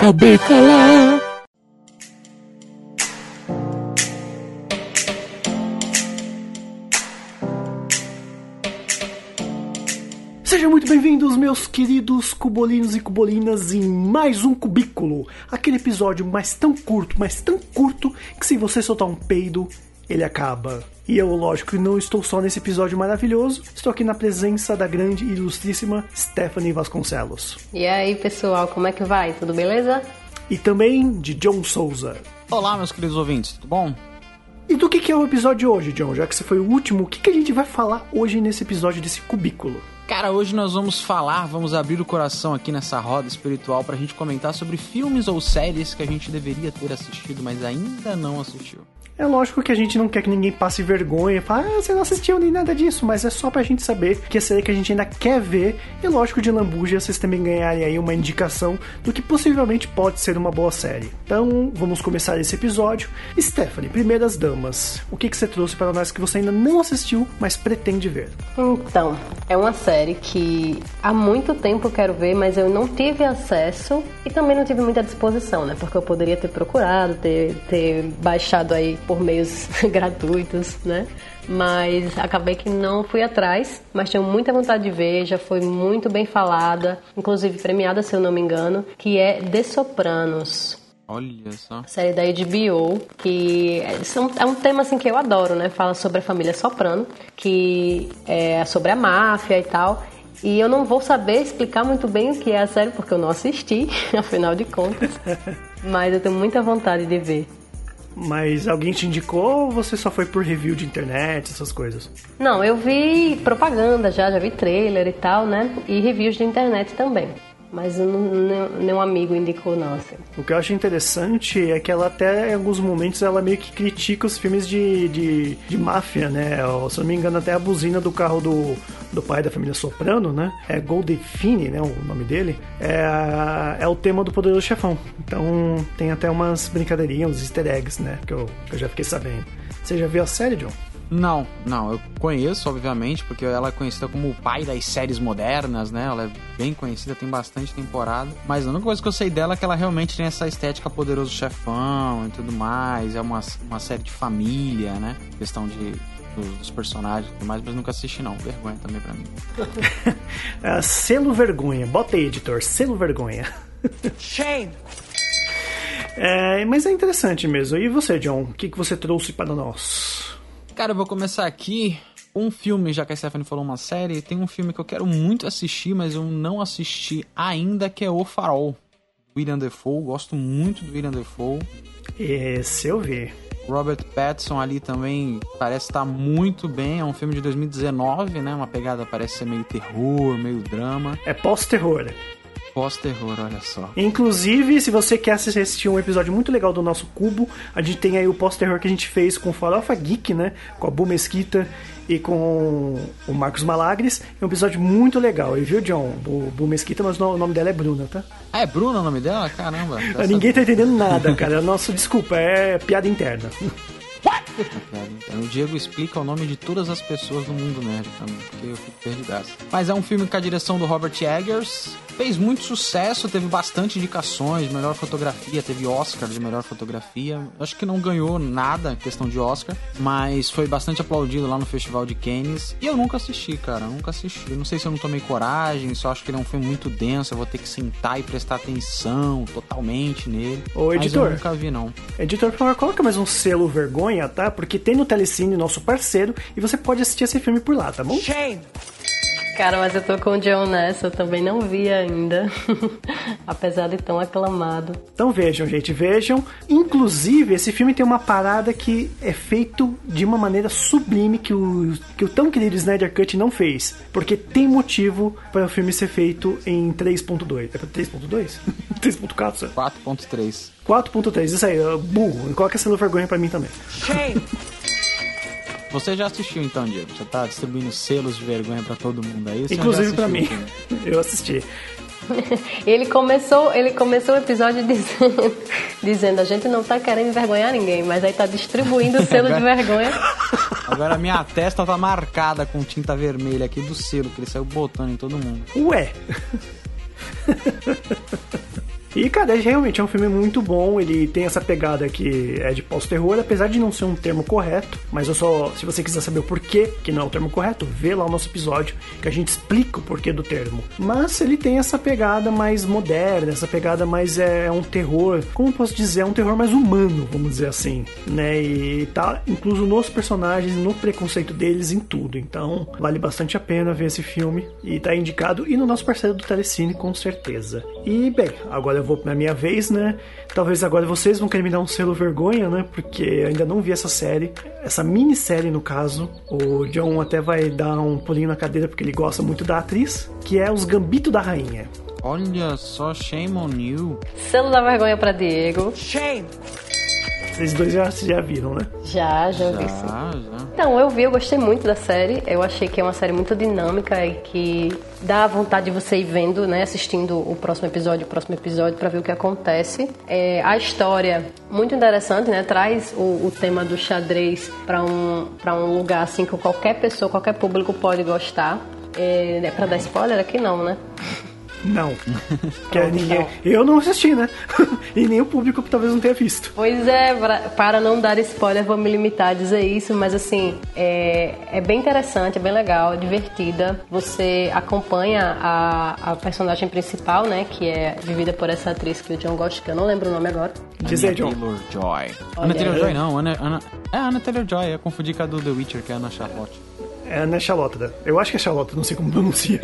calar. Sejam muito bem-vindos, meus queridos cubolinos e cubolinas, em mais um Cubículo. Aquele episódio mais tão curto, mas tão curto, que se você soltar um peido, ele acaba. E eu, lógico, não estou só nesse episódio maravilhoso, estou aqui na presença da grande e ilustríssima Stephanie Vasconcelos. E aí, pessoal, como é que vai? Tudo beleza? E também de John Souza. Olá, meus queridos ouvintes, tudo bom? E do que, que é o episódio de hoje, John? Já que você foi o último, o que, que a gente vai falar hoje nesse episódio desse cubículo? Cara, hoje nós vamos falar, vamos abrir o coração aqui nessa roda espiritual pra gente comentar sobre filmes ou séries que a gente deveria ter assistido, mas ainda não assistiu. É lógico que a gente não quer que ninguém passe vergonha fale, ah, você não assistiu nem nada disso, mas é só pra gente saber que a série que a gente ainda quer ver, e lógico de lambuja vocês também ganharem aí uma indicação do que possivelmente pode ser uma boa série. Então, vamos começar esse episódio. Stephanie, primeiras damas, o que, que você trouxe para nós que você ainda não assistiu, mas pretende ver? Então, é uma série que há muito tempo eu quero ver, mas eu não tive acesso e também não tive muita disposição, né? Porque eu poderia ter procurado, ter, ter baixado aí por meios gratuitos, né? Mas acabei que não fui atrás, mas tenho muita vontade de ver, já foi muito bem falada, inclusive premiada, se eu não me engano, que é The Sopranos. Olha só. Série da HBO, que é um tema assim que eu adoro, né? Fala sobre a família Soprano, que é sobre a máfia e tal. E eu não vou saber explicar muito bem o que é a série, porque eu não assisti, afinal de contas. Mas eu tenho muita vontade de ver. Mas alguém te indicou ou você só foi por review de internet, essas coisas? Não, eu vi propaganda já, já vi trailer e tal, né? E reviews de internet também. Mas não, nenhum amigo indicou, não. Assim. O que eu acho interessante é que ela até, em alguns momentos, ela meio que critica os filmes de, de, de máfia, né? Se eu não me engano, até a buzina do carro do, do pai da família Soprano, né? É Goldefine, né? O nome dele. É, é o tema do Poderoso Chefão. Então tem até umas brincadeirinhas, uns easter eggs, né? Que eu, que eu já fiquei sabendo. Você já viu a série, John? Não, não, eu conheço, obviamente, porque ela é conhecida como o pai das séries modernas, né? Ela é bem conhecida, tem bastante temporada. Mas a única coisa que eu sei dela é que ela realmente tem essa estética poderoso chefão e tudo mais. É uma, uma série de família, né? Questão de, dos, personagens e tudo mais, mas nunca assisti não. Vergonha também pra mim. uh, selo vergonha. Bota aí, editor. Selo vergonha. Shame! É, mas é interessante mesmo. E você, John? O que, que você trouxe para nós? Cara, eu vou começar aqui. Um filme, já que a Stephanie falou uma série, tem um filme que eu quero muito assistir, mas eu não assisti ainda, que é O Farol. William Defoe, gosto muito do William Defoe. Esse eu vi. Robert Pattinson ali também parece estar muito bem. É um filme de 2019, né? Uma pegada parece ser meio terror, meio drama. É pós-terror. Pós-terror, olha só. Inclusive, se você quer assistir um episódio muito legal do nosso Cubo, a gente tem aí o pós-terror que a gente fez com Farofa Geek, né? Com a Bu Mesquita e com o Marcos Malagres. É um episódio muito legal. E viu, John? O Bu Mesquita, mas o nome dela é Bruna, tá? Ah, é Bruna o nome dela? Caramba. Ninguém tá entendendo nada, cara. Nosso, desculpa, é piada interna. O Diego explica o nome de todas as pessoas do mundo nerd também, porque eu fico perdidaço. Mas é um filme com a direção do Robert Eggers. Fez muito sucesso, teve bastante indicações, melhor fotografia, teve Oscar de melhor fotografia. Acho que não ganhou nada questão de Oscar, mas foi bastante aplaudido lá no Festival de Cannes. E eu nunca assisti, cara, nunca assisti. Não sei se eu não tomei coragem, só acho que ele é um filme muito denso, eu vou ter que sentar e prestar atenção totalmente nele. Ô, editor. Mas eu nunca vi, não. Editor, por favor, coloca mais um selo vergonha, tá? Porque tem no Telecine, nosso parceiro, e você pode assistir esse filme por lá, tá bom? Shame! Cara, mas eu tô com o John nessa, eu também não vi ainda. Apesar de tão aclamado. Então vejam, gente, vejam. Inclusive, esse filme tem uma parada que é feito de uma maneira sublime que o, que o tão querido Snyder Cut não fez. Porque tem motivo para o filme ser feito em 3.2. É pra 3.2? 3.4? 4.3. 4.3, isso aí, burro. Coloca essa vergonha pra mim também. Shame! Você já assistiu então, Diego? Já tá distribuindo selos de vergonha para todo mundo aí? Você Inclusive para mim. Eu assisti. ele começou, ele começou o episódio dizendo, dizendo a gente não tá querendo envergonhar ninguém, mas aí tá distribuindo o selo de vergonha. Agora minha testa tá marcada com tinta vermelha aqui do selo que ele saiu botando em todo mundo. Ué. E, cara, é, realmente é um filme muito bom. Ele tem essa pegada que é de pós-terror, apesar de não ser um termo correto. Mas eu só, se você quiser saber o porquê que não é o termo correto, vê lá o nosso episódio que a gente explica o porquê do termo. Mas ele tem essa pegada mais moderna, essa pegada mais é, é um terror, como posso dizer, é um terror mais humano, vamos dizer assim, né? E tá incluso nos personagens, no preconceito deles, em tudo. Então, vale bastante a pena ver esse filme e tá indicado e no nosso parceiro do Telecine com certeza. E bem, agora eu vou pra minha vez, né? Talvez agora vocês vão querer me dar um selo vergonha, né? Porque ainda não vi essa série, essa minissérie no caso. O John até vai dar um pulinho na cadeira porque ele gosta muito da atriz, que é Os Gambito da Rainha. Olha só, shame on you. Selo da vergonha pra Diego. Shame. Vocês dois já, já viram, né? Já, já vi sim. Já, já. Então, eu vi, eu gostei muito da série. Eu achei que é uma série muito dinâmica e que dá vontade de você ir vendo, né? Assistindo o próximo episódio, o próximo episódio, pra ver o que acontece. É, a história, muito interessante, né? Traz o, o tema do xadrez pra um, pra um lugar assim que qualquer pessoa, qualquer público pode gostar. É, é pra dar spoiler aqui não, né? Não. que é ninguém... Eu não assisti, né? e nem o público talvez não tenha visto. Pois é, pra- para não dar spoiler, vou me limitar a dizer isso, mas assim, é, é bem interessante, é bem legal, é divertida. Você acompanha a, a personagem principal, né, que é vivida por essa atriz que o John gosta, que eu não lembro o nome agora. Diz aí, John. Taylor-Joy. Olha Ana aí. Taylor-Joy não, Ana, Ana... É Ana Taylor-Joy, eu confundi com a do The Witcher, que é a Ana Charlotte. É Ana Charlotte, né? Eu acho que é Charlotte, não sei como pronuncia.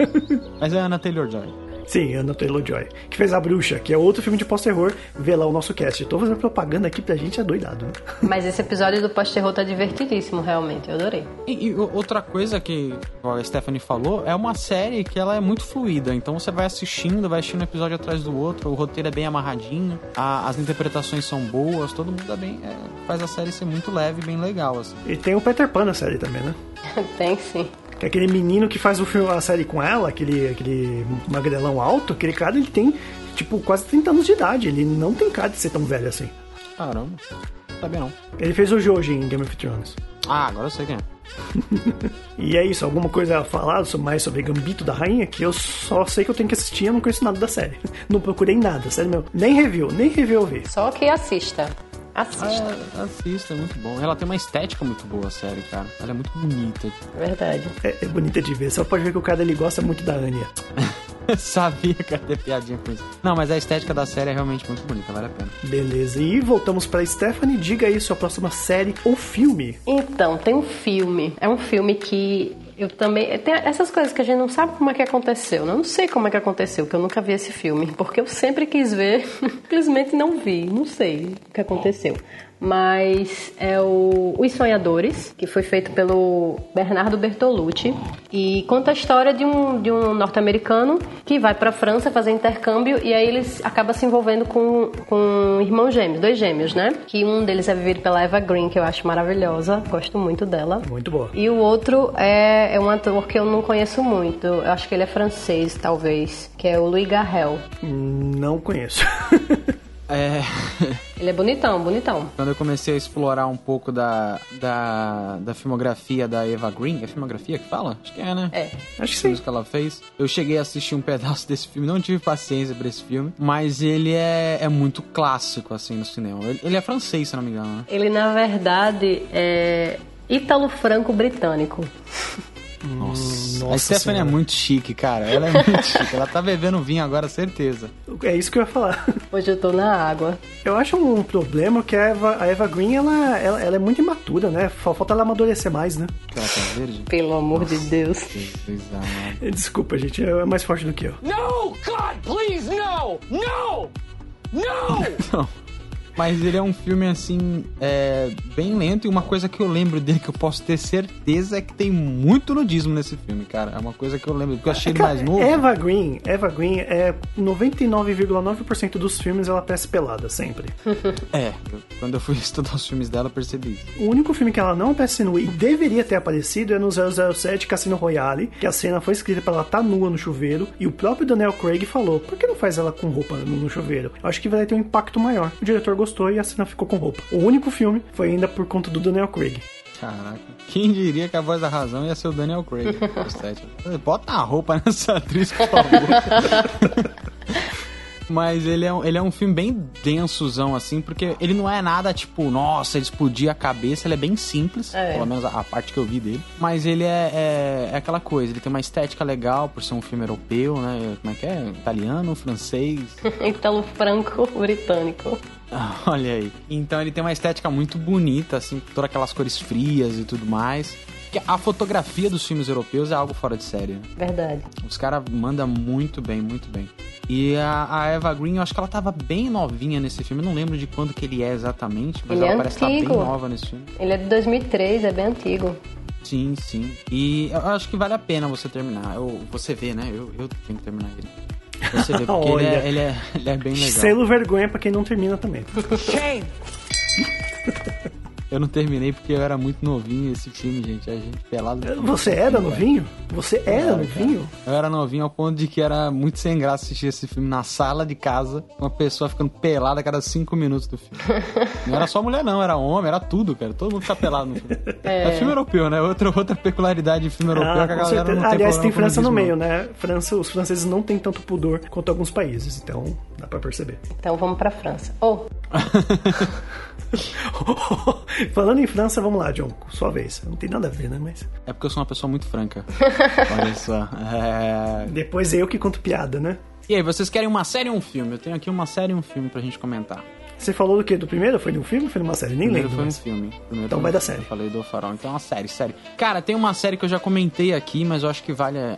Mas é a Ana Taylor-Joy. Sim, Ana Taylor-Joy. Que fez A Bruxa, que é outro filme de pós-terror. Vê lá o nosso cast. Tô fazendo propaganda aqui pra gente, é doidado, né? Mas esse episódio do pós-terror tá divertidíssimo, realmente, eu adorei. E, e outra coisa que a Stephanie falou, é uma série que ela é muito fluida, então você vai assistindo, vai assistindo um episódio atrás do outro, o roteiro é bem amarradinho, a- as interpretações são boas, todo mundo é bem, é, faz a série ser muito leve e bem legal, assim. E tem o Peter Pan na série também, né? Tem sim. Que é aquele menino que faz o filme, a série com ela, aquele, aquele magrelão alto, aquele cara, ele tem, tipo, quase 30 anos de idade. Ele não tem cara de ser tão velho assim. Caramba, sabia não. Ele fez o Joji em Game of Thrones. Ah, agora eu sei quem é. E é isso, alguma coisa a falar mais sobre Gambito da Rainha? Que eu só sei que eu tenho que assistir, eu não conheço nada da série. Não procurei nada, sério mesmo. Nem review, nem review eu vi. Só que assista. Assista. Ah, assista, é muito bom. Ela tem uma estética muito boa, a série, cara. Ela é muito bonita. Verdade. É, é bonita de ver, só pode ver que o cara ele gosta muito da Anya. Sabia que ia ter piadinha com isso. Não, mas a estética da série é realmente muito bonita, vale a pena. Beleza, e voltamos pra Stephanie. Diga aí sua próxima série ou filme. Então, tem um filme. É um filme que eu também. Tem essas coisas que a gente não sabe como é que aconteceu. né? Eu não sei como é que aconteceu, que eu nunca vi esse filme. Porque eu sempre quis ver, simplesmente não vi. Não sei o que aconteceu. Mas é o Os Sonhadores, que foi feito pelo Bernardo Bertolucci. E conta a história de um, de um norte-americano que vai pra França fazer intercâmbio e aí eles acaba se envolvendo com, com irmãos gêmeos, dois gêmeos, né? Que um deles é vivido pela Eva Green, que eu acho maravilhosa, gosto muito dela. Muito boa. E o outro é, é um ator que eu não conheço muito, eu acho que ele é francês, talvez, que é o Louis Garrel. Não conheço. É. Ele é bonitão, bonitão. Quando eu comecei a explorar um pouco da, da, da filmografia da Eva Green, é filmografia que fala? Acho que é, né? É. Acho que sim. que ela fez. Eu cheguei a assistir um pedaço desse filme, não tive paciência pra esse filme, mas ele é, é muito clássico, assim, no cinema. Ele, ele é francês, se não me engano, né? Ele, na verdade, é ítalo-franco-britânico. Nossa. Nossa a Stephanie Senhora. é muito chique, cara. Ela é muito chique. Ela tá bebendo vinho agora, certeza. É isso que eu ia falar. Hoje eu tô na água. Eu acho um problema que a Eva, a Eva Green, ela, ela, ela é muito imatura, né? Fa- Falta ela amadurecer mais, né? Que ela tá verde. Pelo amor de Deus. Jesus. Desculpa, gente, é mais forte do que eu. No! God, please, no! No! No! Não. Mas ele é um filme, assim, é, bem lento. E uma coisa que eu lembro dele, que eu posso ter certeza, é que tem muito nudismo nesse filme, cara. É uma coisa que eu lembro, porque eu achei ele Cara, mais novo. Eva Green, Eva Green é 99,9% dos filmes ela aparece pelada, sempre. É, eu- quando eu fui estudar os filmes dela, eu percebi isso. O único filme que ela não aparece nu e deveria ter aparecido é no 007 Cassino Royale, que a cena foi escrita pra ela estar nua no chuveiro, e o próprio Daniel Craig falou, por que não faz ela com roupa no, no chuveiro? Eu acho que vai ter um impacto maior. O diretor gostou e a cena ficou com roupa. O único filme foi ainda por conta do Daniel Craig. Caraca. Quem diria que a voz da razão ia ser o Daniel Craig? Bota a roupa nessa atriz, por favor. Mas ele é, um- ele é um filme bem densozão, assim, porque ele não é nada tipo, nossa, ele explodia a cabeça, ele é bem simples, É. pelo menos a, a parte que eu vi dele. Mas ele é, é, é aquela coisa, ele tem uma estética legal por ser um filme europeu, né? Como é que é? Italiano, francês. Italo franco britânico. Olha aí. Então ele tem uma estética muito bonita, assim, todas aquelas cores frias e tudo mais. Que a fotografia dos filmes europeus é algo fora de série. né? Verdade. Os caras mandam muito bem, muito bem. E a, a Eva Green, eu acho que ela tava bem novinha nesse filme. Eu não lembro de quando que ele é exatamente, mas Ele ela é parece estar antigo. bem nova nesse filme. Ele é de 2003, é bem antigo. Sim, sim. E eu acho que vale a pena você terminar. Eu, você vê, né? Eu, eu tenho que terminar ele. Você vê, porque ele é, ele, é, ele é bem legal. Selo vergonha pra quem não termina também. Shame. Eu não terminei porque eu era muito novinho esse filme, gente. A gente pelado. Você era novinho? Você era novinho? Eu era novinho ao ponto de que era muito sem graça assistir esse filme na sala de casa, uma pessoa ficando pelada a cada cinco minutos do filme. Não era só mulher, não, era homem, era tudo, cara. Todo mundo fica pelado no filme. É, filme europeu, né? Outra, outra peculiaridade de filme europeu é que a Ah, com galera certeza. não tem Aliás, tem França no meio, né? França, os franceses não têm tanto pudor quanto alguns países, então dá pra perceber. Então vamos pra França. Oh, Falando em França, vamos lá, John, sua vez. Não tem nada a ver, né? Mas É porque eu sou uma pessoa muito franca. Olha só. É... depois eu que conto piada, né? E aí, vocês querem uma série ou um filme? Eu tenho aqui uma série e um filme pra gente comentar. Você falou do quê? Do primeiro? Foi de um filme ou foi de uma série? Nem Primeiro lembro. foi um filme. Primeiro Então vai da série. Eu falei do Farol. Então é uma série, série. Cara, tem uma série que eu já comentei aqui, mas eu acho que vale é,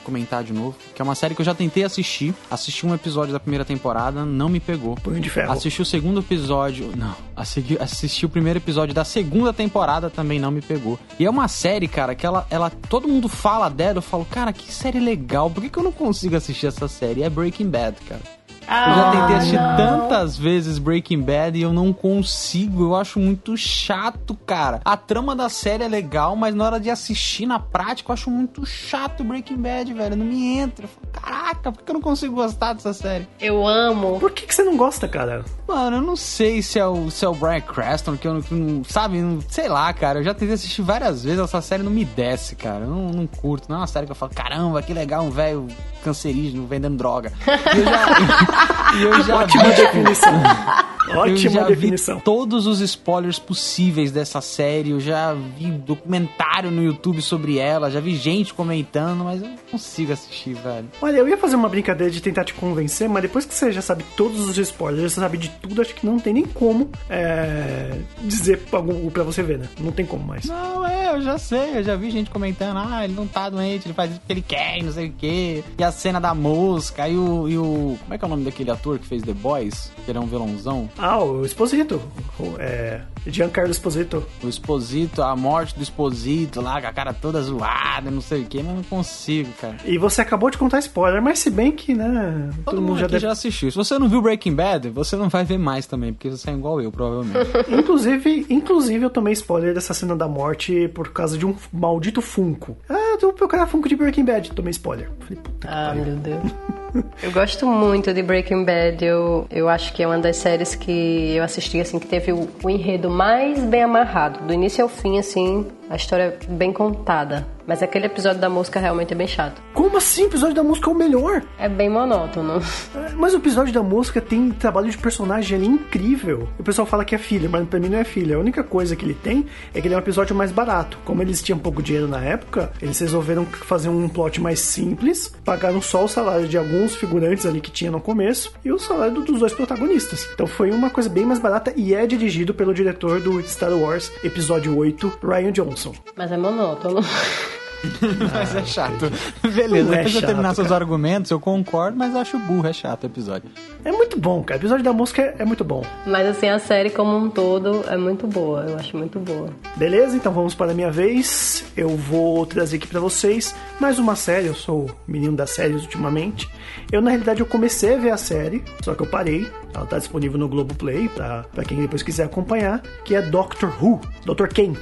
comentar de novo. Que é uma série que eu já tentei assistir. Assisti um episódio da primeira temporada, não me pegou. Punho de ferro. Assisti o segundo episódio. Não. Assisti, assisti o primeiro episódio da segunda temporada, também não me pegou. E é uma série, cara, que ela. ela todo mundo fala dela. Eu falo, cara, que série legal. Por que, que eu não consigo assistir essa série? É Breaking Bad, cara. Eu já tentei assistir tantas vezes Breaking Bad e eu não consigo. Eu acho muito chato, cara. A trama da série é legal, mas na hora de assistir na prática, eu acho muito chato Breaking Bad, velho. Não me entra. Eu falo, caraca, por que eu não consigo gostar dessa série? eu amo. Por que, que você não gosta, cara? Mano, eu não sei se é o, se é o Brian Cranston, que eu não, que não- Sabe, não- sei lá, cara. Eu já tentei assistir várias vezes, essa série não me desce, cara. Eu não, não curto. Não é uma série que eu falo, caramba, que legal, um velho cancerígeno vendendo droga. E eu já. eu já vi, definição. eu Ótima já definição. vi todos os spoilers possíveis dessa série. Eu já vi documentário no YouTube sobre ela. Já vi gente comentando, mas eu não consigo assistir, velho. Olha, eu ia fazer uma brincadeira de tentar te convencer, mas depois que você já sabe todos os spoilers, você sabe de tudo, acho que não tem nem como é, dizer algo pra você ver, né? Não tem como mais. Não, é, eu já sei, eu já vi gente comentando, ah, ele não tá doente, ele faz isso porque ele quer, e não sei o quê. E a cena da mosca, e o, e o. Como é que é o nome daquele ator que fez The Boys? Que ele é um vilãozão? Ah, o Exposito. O, é, Giancarlo Esposito. O Exposito, a morte do Exposito lá, com a cara toda zoada, não sei o quê, mas não consigo, cara. E você acabou de contar spoiler, mas se bem que, né? Todo, mundo já, aqui já assistiu. Se você não viu Breaking Bad, você não vai ver mais também, porque você é igual eu, provavelmente. Inclusive, inclusive, eu tomei spoiler dessa cena da morte por causa de um maldito Funko. Ah, eu procurar Funko de Breaking Bad. Tomei spoiler. Falei, puta que Ah, pariu. meu Deus. Eu gosto muito de Breaking Bad. Eu, eu acho que é uma das séries que eu assisti, assim, que teve o, o enredo mais bem amarrado. Do início ao fim, assim, a história bem contada. Mas aquele episódio da música realmente é bem chato. Como assim? O episódio da música é o melhor. É bem monótono. É, Mas o episódio da música tem trabalho de personagem ali incrível. O pessoal fala que é filha, mas pra mim não é filha. A única coisa que ele tem é que ele é um episódio mais barato. Como eles tinham pouco dinheiro na época, eles resolveram fazer um plot mais simples, pagaram só o salário de alguns figurantes ali que tinha no começo e o salário dos dois protagonistas. Então foi uma coisa bem mais barata e é dirigido pelo diretor do Star Wars Episódio 8, Ryan Johnson. Mas é monótono. mas é chato. Beleza, é depois eu terminar chato, seus cara. argumentos, eu concordo, mas acho burro, é chato o episódio. É muito bom, cara. O episódio da música é, é muito bom. Mas assim, a série como um todo é muito boa. Eu acho muito boa. Beleza, então vamos para a minha vez. Eu vou trazer aqui pra vocês mais uma série. Eu sou o menino das séries ultimamente. Eu, na realidade, eu comecei a ver a série, só que eu parei. Ela tá disponível no Globoplay, pra, pra quem depois quiser acompanhar, que é Doctor Who, Dr. Quem.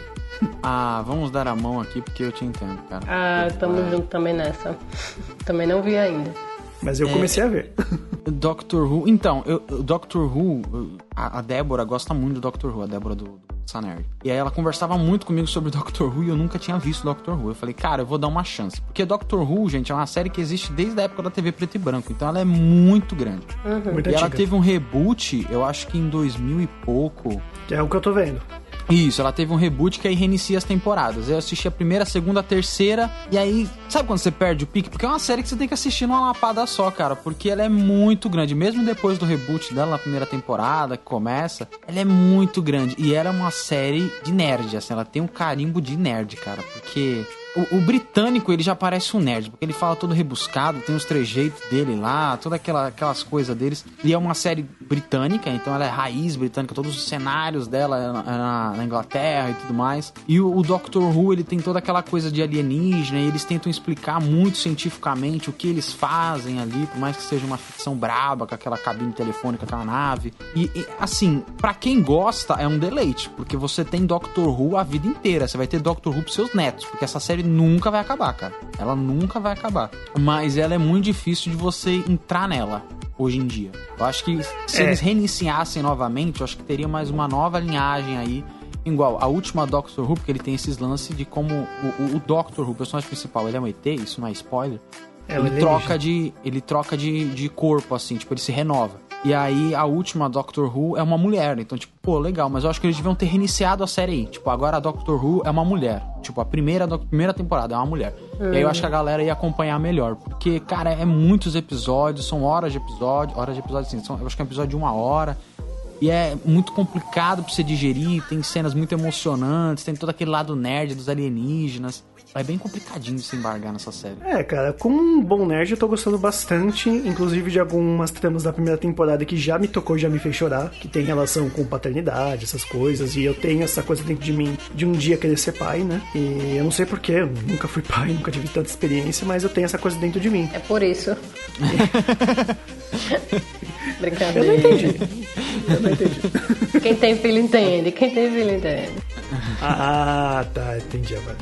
Ah, vamos dar a mão aqui porque eu te entendo, cara. Ah, tamo junto também nessa. Também não vi ainda. Mas eu comecei a ver. Doctor Who. Então, eu, o Doctor Who, a, a Débora gosta muito do Doctor Who, a Débora do, do. E aí ela conversava muito comigo sobre Doctor Who e eu nunca tinha visto Doctor Who. Eu falei, cara, eu vou dar uma chance. Porque Doctor Who, gente, é uma série que existe desde a época da TV preto e branco. Então ela é muito grande. Muito e ela antiga. teve um reboot, eu acho que em 2000 e pouco. É o que eu tô vendo. Isso, ela teve um reboot que aí reinicia as temporadas. Eu assisti a primeira, a segunda, a terceira, e aí, sabe quando você perde o pique? Porque é uma série que você tem que assistir numa lapada só, cara, porque ela é muito grande. Mesmo depois do reboot dela na primeira temporada, que começa, ela é muito grande. E ela é uma série de nerd, assim, ela tem um carimbo de nerd, cara, porque o, o britânico, ele já parece um nerd, porque ele fala todo rebuscado, tem os trejeitos dele lá, todas aquela, aquelas coisas deles. E é uma série britânica, então ela é raiz britânica, todos os cenários dela é na, é na- na Inglaterra e tudo mais. E o, o Doctor Who, ele tem toda aquela coisa de alienígena, e eles tentam explicar muito cientificamente o que eles fazem ali, por mais que seja uma ficção braba, com aquela cabine telefônica, aquela nave. E, e, assim, pra quem gosta, é um deleite, porque você tem Doctor Who a vida inteira. Você vai ter Doctor Who pros seus netos, porque essa série nunca vai acabar, cara. Ela nunca vai acabar. Mas ela é muito difícil de você entrar nela hoje em dia. Eu acho que se É. eles reiniciassem novamente, eu acho que teria mais uma nova linhagem aí. Igual, a última Doctor Who, porque ele tem esses lances de como o, o- o Doctor Who, o personagem principal, ele é um ET, isso não é spoiler. É, ele troca de ele troca de, de corpo assim, tipo, ele se renova. E aí a última Doctor Who é uma mulher, então tipo, pô, legal, mas eu acho que eles deviam ter reiniciado a série aí. Tipo, agora a Doctor Who é uma mulher. Tipo, a primeira doc- primeira temporada é uma mulher. E aí eu acho que a galera ia acompanhar melhor, porque cara, é muitos episódios, são horas de episódio, horas de episódio assim, são, eu acho que é um episódio de uma hora. E é muito complicado pra você digerir, tem cenas muito emocionantes, tem todo aquele lado nerd dos alienígenas. É bem complicadinho de se embargar nessa série. É, cara, como um bom nerd, eu tô gostando bastante, inclusive de algumas tramas da primeira temporada que já me tocou e já me fez chorar, que tem relação com paternidade, essas coisas, e eu tenho essa coisa dentro de mim de um dia querer ser pai, né? E eu não sei porquê, eu nunca fui pai, nunca tive tanta experiência, mas eu tenho essa coisa dentro de mim. É por isso. Brincadeira. Eu não entendi. Eu não entendi. Quem tem filho entende. Quem tem filho entende. Ah, tá, entendi agora.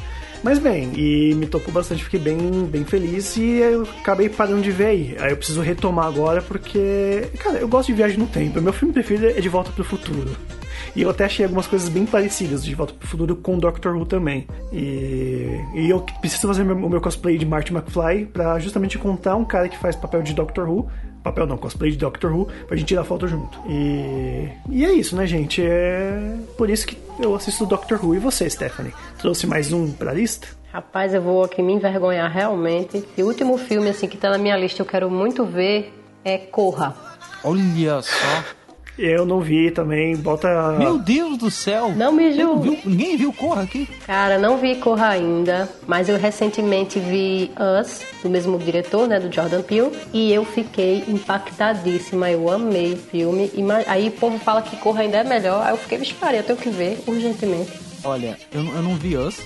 Mas bem, e me tocou bastante, fiquei bem, bem feliz e eu acabei parando de ver aí. Aí eu preciso retomar agora porque, cara, eu gosto de viagem no tempo. Meu filme preferido é De Volta pro Futuro. E eu até achei algumas coisas bem parecidas de Volta pro Futuro com Doctor Who também. E, e eu preciso fazer meu- o meu cosplay de Marty McFly pra justamente contar um cara que faz papel de Doctor Who. Papel não, cosplay de Doctor Who, pra gente tirar foto junto. E, e é isso, né, gente? É por isso que eu assisto Doctor Who. E você, Stephanie? Trouxe mais um pra lista? Rapaz, eu vou aqui me envergonhar realmente. E o último filme, assim, que tá na minha lista, eu quero muito ver é Corra. Olha só. Eu não vi também, bota. Meu Deus do céu! Não me não julgue. Ninguém viu Corra aqui? Cara, não vi Corra ainda, mas eu recentemente vi Us, do mesmo diretor, né, do Jordan Peele, e eu fiquei impactadíssima. Eu amei o filme. Ima- Aí o povo fala que Corra ainda é melhor, aí eu fiquei, vixe, eu tenho que ver urgentemente. Olha, eu, não- eu não vi Us.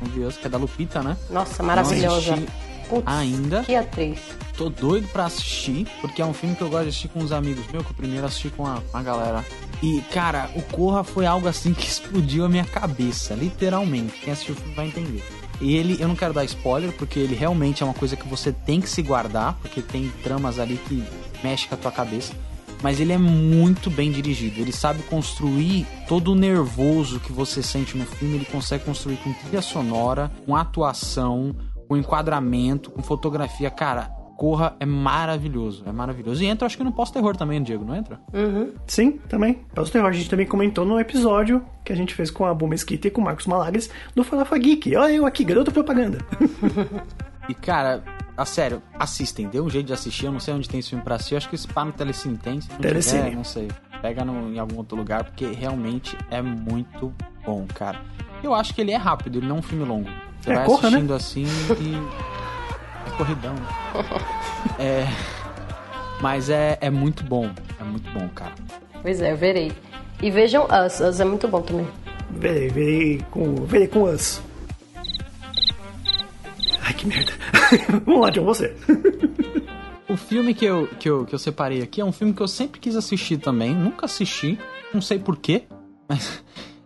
Não vi Us, que é da Lupita, né? Nossa, Não maravilhosa. assisti Putz, ainda. que atriz. Tô doido pra assistir, porque é um filme que eu gosto de assistir com uns amigos meus, que o primeiro eu assisti com a, a galera. E, cara, o Corra foi algo assim que explodiu a minha cabeça, literalmente. Quem assistiu o filme vai entender. E ele, eu não quero dar spoiler, porque ele realmente é uma coisa que você tem que se guardar, porque tem tramas ali que mexem com a tua cabeça. Mas ele é muito bem dirigido. Ele sabe construir todo o nervoso que você sente no filme. Ele consegue construir com trilha sonora, com atuação, com enquadramento, com fotografia. Cara, Corra é maravilhoso. É maravilhoso. E entra, acho que no pós-terror também, Diego, não entra? Sim, também. Para terror, a gente também comentou no episódio que a gente fez com a Bu Mesquita e com o Marcos Malagres do Falafa Geek. Olha eu aqui, garoto propaganda. E, cara, a sério, assistem. Dê um jeito de assistir. Eu não sei onde tem esse filme pra assistir. Acho que esse pá no Telecine tem. Se não Telecine. tiver, não sei. Pega no- em algum outro lugar, porque realmente é muito bom, cara. Eu acho que ele é rápido, ele não é um filme longo. Você É, vai corra, né? assistindo assim e. É corridão. né? É. Mas é, é muito bom. É muito bom, cara. Pois é, eu verei. E vejam Us, Us é muito bom também. Verei, verei com, verei com us. Ai, que merda. Vamos lá, John, você. O filme que eu, que, eu, que eu separei aqui é um filme que eu sempre quis assistir também. Nunca assisti, não sei porquê, mas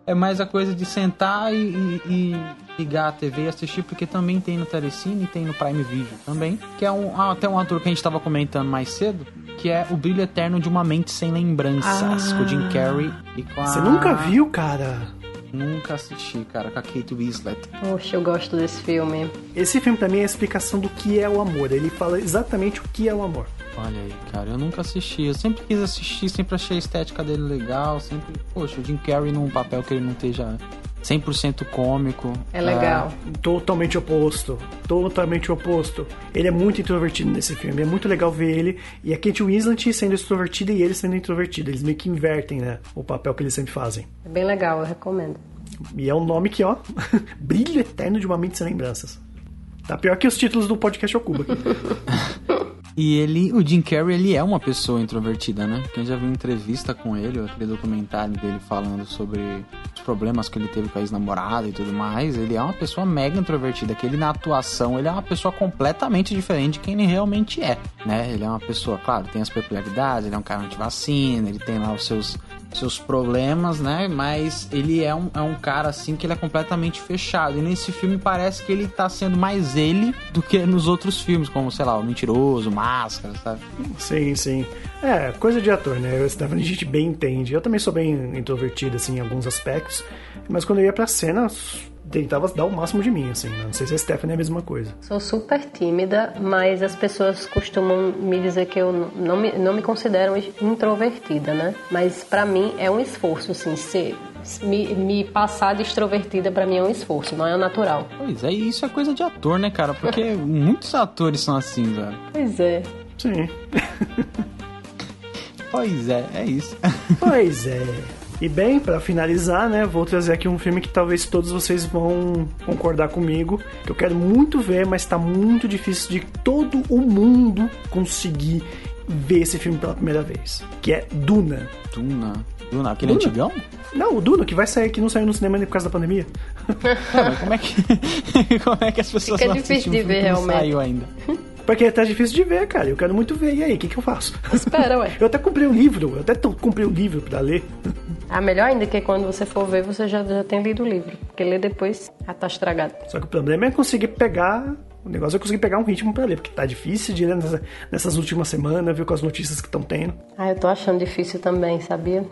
é mais a coisa de sentar e, e- e ligar a TV e assistir, porque também tem no Telecine e tem no Prime Video também. Que é um, ah, até um ator que a gente tava comentando mais cedo, que é O Brilho Eterno de uma Mente Sem Lembranças, Ah. com o Jim Carrey e com a... Você nunca viu, cara? Nunca assisti, cara, com a Kate Winslet. Poxa, eu gosto desse filme. Esse filme pra mim é a explicação do que é o amor. Ele fala exatamente o que é o amor. Olha aí, cara, eu nunca assisti. Eu sempre quis assistir, sempre achei a estética dele legal. Sempre, poxa, o Jim Carrey num papel que ele não esteja 100% cômico. É legal. Totalmente oposto. Totalmente oposto. Ele é muito introvertido nesse filme. É muito legal ver ele e a Kate Winslet sendo extrovertida e ele sendo introvertido. Eles meio que invertem, né? O papel que eles sempre fazem. É bem legal, eu recomendo. E é um nome que, ó, brilho eterno de uma mente sem lembranças. Tá pior que os títulos do podcast Ocuba. E ele, o Jim Carrey, ele é uma pessoa introvertida, né? Quem já viu entrevista com ele, aquele documentário dele falando sobre os problemas que ele teve com a ex-namorada e tudo mais, ele é uma pessoa mega introvertida, que ele na atuação, ele é uma pessoa completamente diferente de quem ele realmente é, né? Ele é uma pessoa, claro, tem as peculiaridades, ele é um cara anti-vacina, ele tem lá os seus seus problemas, né? Mas ele é um, é um cara assim que ele é completamente fechado. E nesse filme parece que ele tá sendo mais ele do que nos outros filmes, como, sei lá, o Mentiroso, Máscara, sabe? Sim, sim. É, coisa de ator, né? Stephanie a gente bem entende. Eu também sou bem introvertido, assim, em alguns aspectos. Mas quando eu ia pra cena, tentava dar o máximo de mim, assim. Não sei se a Stephanie é a mesma coisa. Sou super tímida, mas as pessoas costumam me dizer que eu não me, não me considero introvertida, né? Mas para mim é um esforço, assim, ser me, me passar de extrovertida para mim é um esforço, não é natural. Pois é, isso é coisa de ator, né, cara? Porque muitos atores são assim, velho. Pois é. Sim. pois é, é isso. Pois é. E bem, para finalizar, né, vou trazer aqui um filme que talvez todos vocês vão concordar comigo, que eu quero muito ver, mas tá muito difícil de todo o mundo conseguir ver esse filme pela primeira vez, que é Duna. Duna. Duna, aquele Duna? antigão? Não, o Duna, que vai sair, que não saiu no cinema nem por causa da pandemia. É, como é que como é que as pessoas Fica difícil de ver, realmente. Não saiu ainda. Porque tá difícil de ver, cara. Eu quero muito ver. E aí, o que, que eu faço? Espera, ué. Eu até comprei o um livro. Eu até comprei o um livro pra ler. Ah, melhor ainda que quando você for ver, você já, já tem lido o livro. Porque ler depois já tá estragado. Só que o problema é conseguir pegar o negócio é conseguir pegar um ritmo pra ler, porque tá difícil de ler nessa, nessas últimas semanas, viu, com as notícias que estão tendo. Ah, eu tô achando difícil também, sabia?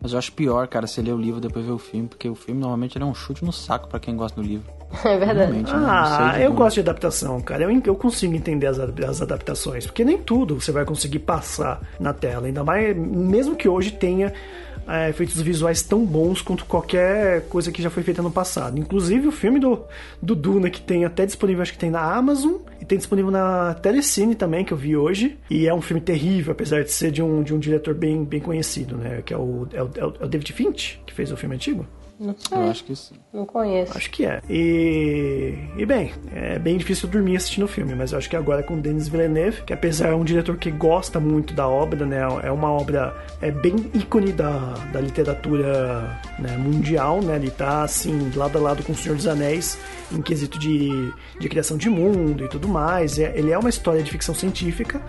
Mas eu acho pior, cara, você ler o livro e depois ver o filme, porque o filme normalmente é um chute no saco para quem gosta do livro. É verdade. Né? Ah, eu gosto de adaptação, cara. Eu, eu consigo entender as, as adaptações, porque nem tudo você vai conseguir passar na tela. Ainda mais, mesmo que hoje tenha é, efeitos visuais tão bons quanto qualquer coisa que já foi feita no passado. Inclusive o filme do, do Duna, que tem até disponível, acho que tem na Amazon, e tem disponível na Telecine também, que eu vi hoje. E é um filme terrível, apesar de ser de um, de um diretor bem, bem conhecido, né? Que é o, é o, é o David Finch, que fez o filme antigo. Não sei. Eu acho que sim. Não conheço. Acho que é. E, e bem, é bem difícil dormir assistindo o filme, mas eu acho que agora com Denis Villeneuve, que apesar é um diretor que gosta muito da obra, né? É uma obra é bem ícone da, da literatura né, mundial, né? Ele tá assim, lado a lado com O Senhor dos Anéis, em quesito de, de criação de mundo e tudo mais. É, ele é uma história de ficção científica,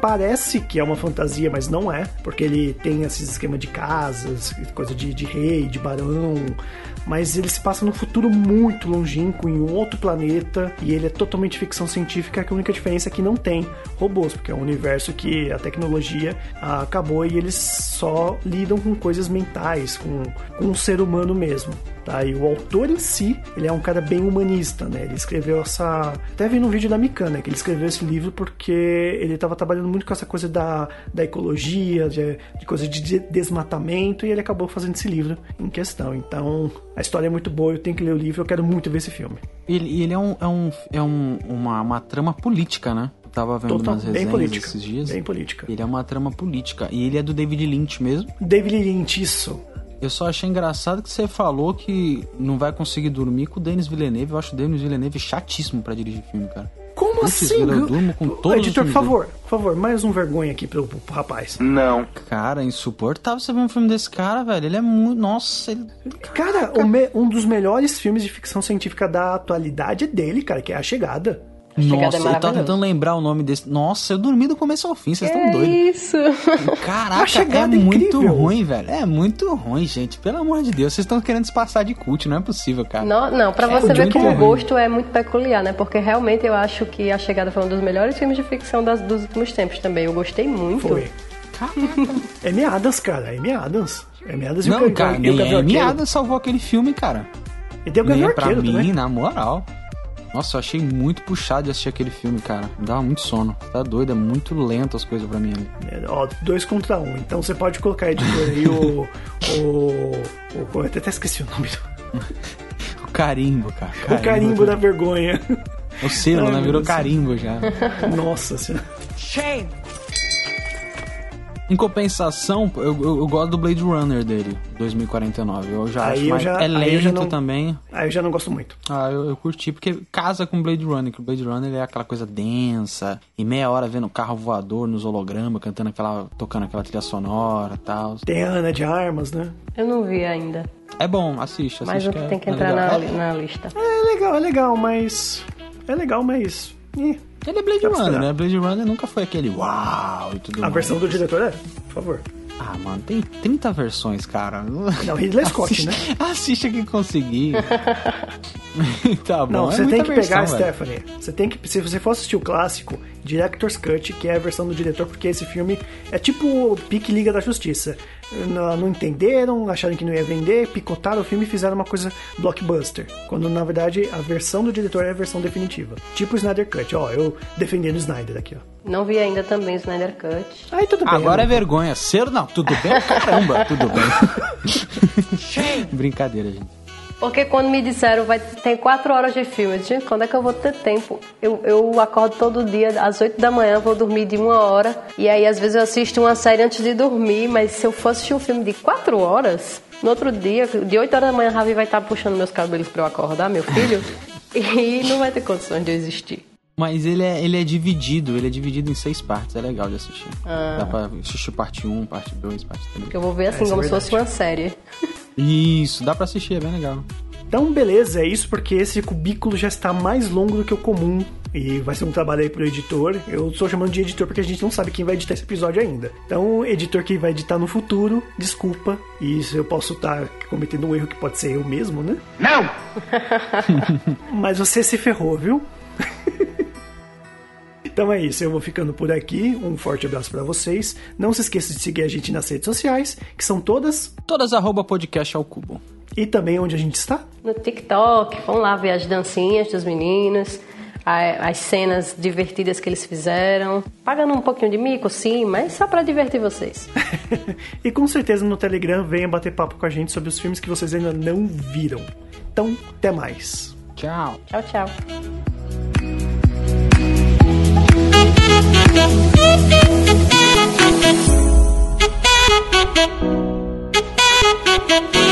parece que é uma fantasia, mas não é, porque ele tem esses esquema de casas, coisa de, de rei, de barão, mas ele se passa num futuro muito longínquo, em um outro planeta, e ele é totalmente ficção científica, que a única diferença é que não tem robôs, porque é um universo que a tecnologia acabou e eles só lidam com coisas mentais, com, com o ser humano mesmo. Tá? E o autor em si, ele é um cara bem humanista, né? Ele escreveu essa... Até vi no vídeo da Mikana, que ele escreveu esse livro porque ele estava trabalhando muito com essa coisa da, da ecologia, de, de coisa de desmatamento, e ele acabou fazendo esse livro em questão. Então, a história é muito boa, eu tenho que ler o livro, eu quero muito ver esse filme. E ele, ele é, um, é, um, é um, uma, uma trama política, né? Eu tava vendo Total, umas resenhas política, esses dias. Bem política. Ele é uma trama política. E ele é do David Lynch mesmo. David Lynch, isso. Eu só achei engraçado que você falou que não vai conseguir dormir com o Denis Villeneuve. Eu acho o Denis Villeneuve chatíssimo para dirigir filme, cara. Como Putz, assim? Eu durmo com todos Editor, por favor, por favor, mais um vergonha aqui pro, pro, pro, rapaz. Não. Cara, insuportável você ver um filme desse cara, velho. Ele é muito. Nossa, ele. Cara, me... um dos melhores filmes de ficção científica da atualidade é dele, cara, que é A Chegada. Nossa, é eu tava tentando lembrar o nome desse. Nossa, eu dormi do começo ao fim, vocês estão doidos. Isso! Caraca, é, é muito ruim, velho. É muito ruim, gente. Pelo amor de Deus, vocês estão querendo se passar de cult, não é possível, cara. Não, não, pra é você ver como o gosto é muito peculiar, né? Porque realmente eu acho que A Chegada foi um dos melhores filmes de ficção das, dos últimos tempos também. Eu gostei muito. Foi. É meadas, cara. É meadas. É meadas e Não, o, cara, e o Arqueiro. Miada salvou aquele filme, cara. E tem o Gavião é pra Arqueiro mim, também. na moral. Nossa, eu achei muito puxado de assistir aquele filme, cara. Me dava muito sono. Tá doido, é muito lento as coisas pra mim ali. É, ó, dois contra um. Então você pode colocar editor aí o. o, o eu até esqueci o nome do. O carimbo, cara. O carimbo da vergonha. O selo, né? Virou carimbo já. Nossa senhora. Shame. Em compensação, eu, eu, eu gosto do Blade Runner dele, 2049. Eu já Aí acho eu mais... já- É aí eu lento não- também. Aí eu já não gosto muito. Ah, eu, eu curti, porque casa com Blade Runner, que o Blade Runner é aquela coisa densa, e meia hora vendo o carro voador nos hologramas, cantando aquela. tocando aquela trilha sonora e tal. Tem a Ana de Armas, né? Eu não vi ainda. É bom, assiste, assiste. Mas que é- tem que é entrar legal. na, É- na lista. É legal, é legal, mas. É legal, mas. ih, Ele é Blade Runner, esperar. né? Blade Runner nunca foi aquele uau e tudo A mais. versão do diretor é, por favor. Ah, mano, tem 30 versões, cara. Não, Ridley Scott, assiste, né? Assiste que conseguir. tá bom, Não, é você tem muita que versão, pegar, velho. Stephanie. Você tem que, se você for assistir o clássico, Director's Cut, que é a versão do diretor, porque esse filme é tipo o Pique Liga da Justiça. Não, não entenderam, acharam que não ia vender, picotaram o filme e fizeram uma coisa blockbuster. Quando na verdade a versão do diretor é a versão definitiva. Tipo o Snyder Cut, ó, eu defendendo o Snyder aqui, ó. Não vi ainda também o Snyder Cut. Aí tudo bem. Agora é né? vergonha. Ser não, tudo bem? Caramba, tudo bem. Brincadeira, gente. Porque quando me disseram vai tem quatro horas de filme, eu disse, quando é que eu vou ter tempo? Eu, eu acordo todo dia às 8 da manhã, vou dormir de uma hora. E aí às vezes eu assisto uma série antes de dormir, mas se eu for assistir um filme de quatro horas, no outro dia, de 8 horas da manhã, a Ravi vai estar puxando meus cabelos pra eu acordar, meu filho. e não vai ter condições de eu existir. Mas ele é, ele é dividido, ele é dividido em seis partes, é legal de assistir. Dá pra assistir parte 1, parte 2, parte 3. Porque eu vou ver assim, Essa é como se verdade. fosse uma série. Isso, dá pra assistir, é bem legal. Então, beleza, é isso porque esse cubículo já está mais longo do que o comum. E vai ser um trabalho aí pro editor. Eu estou chamando de editor porque a gente não sabe quem vai editar esse episódio ainda. Então, o editor que vai editar no futuro, desculpa. E isso eu posso estar cometendo um erro que pode ser eu mesmo, né? Não! Mas você se ferrou, viu? Então é isso, eu vou ficando por aqui. Um forte abraço pra vocês. Não se esqueça de seguir a gente nas redes sociais, que são todas, Todas arroba podcast ao cubo. e também onde a gente está. No TikTok, vão lá ver as dancinhas dos meninos, as cenas divertidas que eles fizeram. Pagando um pouquinho de mico, sim, mas só pra divertir vocês. e com certeza no Telegram venha bater papo com a gente sobre os filmes que vocês ainda não viram. Então, até mais. Tchau. Tchau, tchau. Thank you.